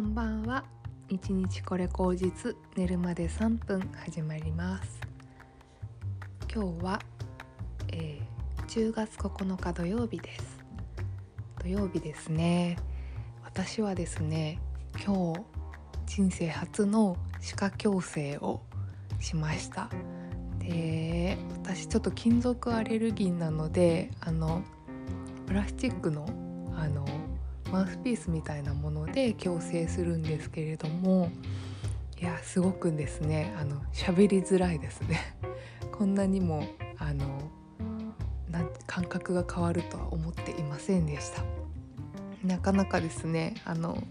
こんばんは。一日これ口実寝るまで3分始まります。今日は、えー、10月9日土曜日です。土曜日ですね。私はですね今日人生初の歯科矯正をしました。で私ちょっと金属アレルギーなのであのプラスチックのあのマウスピースみたいなもので矯正するんですけれどもいやすごくですねあの喋りづらいですね。こんなにもあの感覚が変わるとは思っていませんでした。なかなかですねあの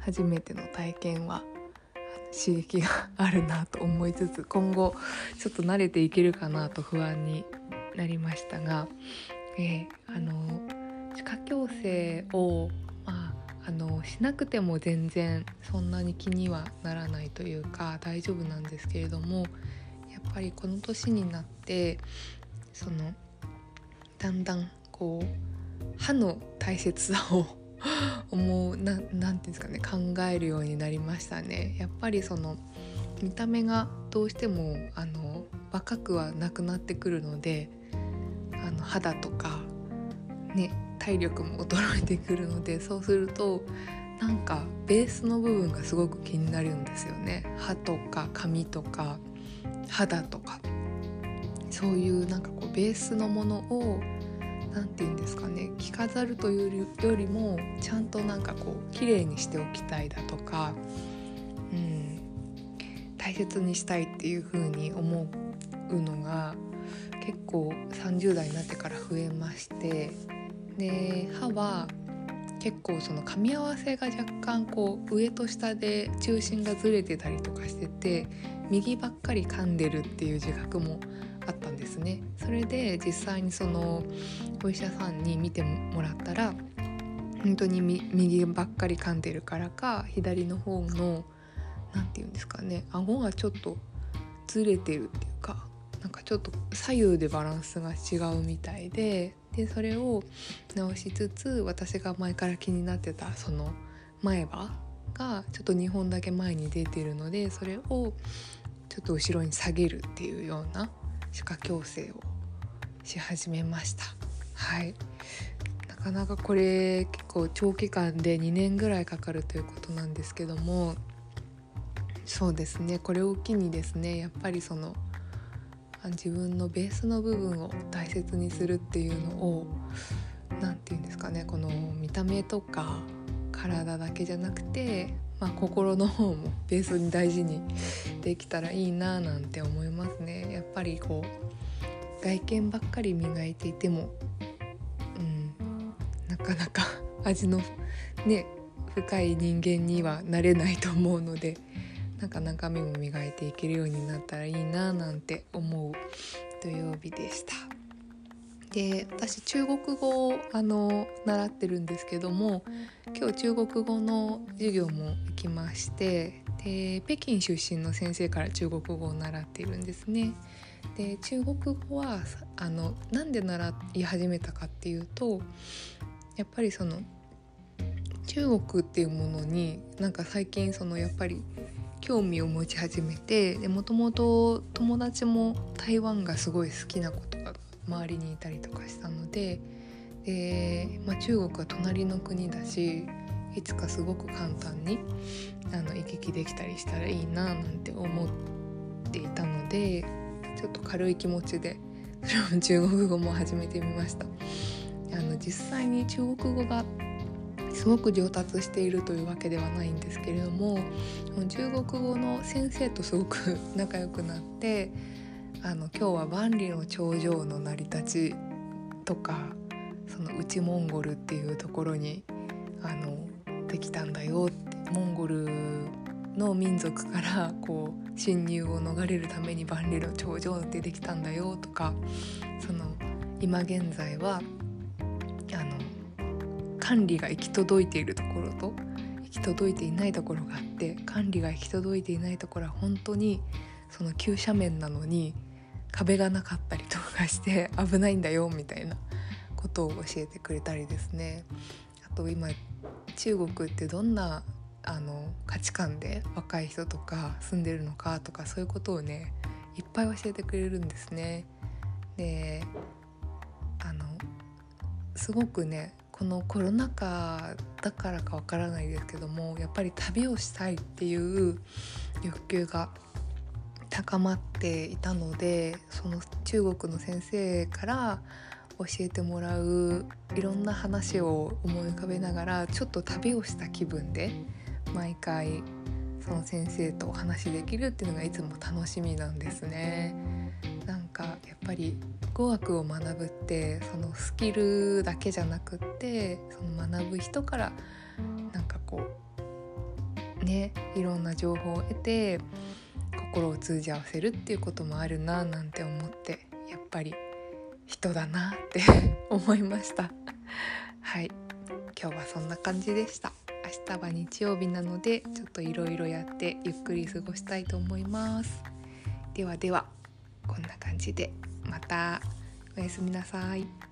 初めての体験は刺激があるなと思いつつ今後ちょっと慣れていけるかなと不安になりましたが、えー、あの歯科矯正を、まあ、あのしなくても全然そんなに気にはならないというか大丈夫なんですけれどもやっぱりこの年になってそのだんだんこう歯の大切さを 思うななんていうんですかね考えるようになりましたね。やっぱりその見た目がどうしてもあの若くはなくなってくるのであの肌とかね体力も衰えてくるのでそうするとなんかベースの部分がすごく気になるんですよね。歯とか髪とか肌とか。そういうなんかこうベースのものを何て言うんですかね。着飾るというよりもちゃんとなんかこう綺麗にしておきたいだとか、うん、大切にしたいっていう風に思うのが結構30代になってから増えましてで歯は結構その噛み合わせが若干こう上と下で中心がずれてたりとかしてて右ばっかり噛んでるっていう自覚もあったんですね。それで実際にそのお医者さんに見てもらったら本当に右ばっかり噛んでるからか左の方の何て言うんですかね顎がちょっとずれてるっていうかなんかちょっと左右でバランスが違うみたいででそれを直しつつ私が前から気になってたその前歯がちょっと2本だけ前に出てるのでそれをちょっと後ろに下げるっていうような歯科矯正をし始めました。はい。なかなかこれ結構長期間で2年ぐらいかかるということなんですけどもそうですね。これを機にですねやっぱりその自分のベースの部分を大切にするっていうのを何て言うんですかねこの見た目とか体だけじゃなくて、まあ、心の方もベースに大事にできたらいいななんて思いますね。やっぱりこう外見ばっかり磨いていても、うん、なかなか味のね深い人間にはなれないと思うのでなんか中身も磨いていけるようになったらいいななんて思う土曜日でした。で私中国語をあの習ってるんですけども今日中国語の授業も行きましてで北京出身の先生から中国語を習っているんですね。で中国語はあのなんで習い始めたかっていうとやっぱりその中国っていうものになんか最近そのやっぱり興味を持ち始めてもともと友達も台湾がすごい好きなことが周りにいたりとかしたのでで、まあ、中国は隣の国だしいつかすごく簡単にあの行き来できたりしたらいいななんて思っていたのでちょっと軽い気持ちでそれも中国語も始めてみました。あの実際に中国語がすごく上達しているというわけではないんですけれども中国語の先生とすごく 仲良くなってあの今日は万里の長城の成り立ちとかその内モンゴルっていうところにあのできたんだよってモンゴルの民族からこう侵入を逃れるために万里の長城ってできたんだよとかその今現在はあの管理が行き届いているところと行き届いていないところがあって管理が行き届いていないところは本当にその急斜面なのに壁がなかったりとかして危ないんだよみたいなことを教えてくれたりですねあと今中国ってどんなあの価値観で若い人とか住んでるのかとかそういうことをねいっぱい教えてくれるんですね。であのすごくねこのコロナ禍だからかわからないですけどもやっぱり旅をしたいっていう欲求が高まっていたのでその中国の先生から教えてもらういろんな話を思い浮かべながらちょっと旅をした気分で毎回その先生とお話しできるっていうのがいつも楽しみなんですね。かやっぱり語学を学ぶってそのスキルだけじゃなくってその学ぶ人からなんかこうねいろんな情報を得て心を通じ合わせるっていうこともあるななんて思ってやっぱり人だなって 思いました。はい。今日はそんな感じでした。明日は日曜日なのでちょっといろいろやってゆっくり過ごしたいと思います。ではでは。でまたおやすみなさい。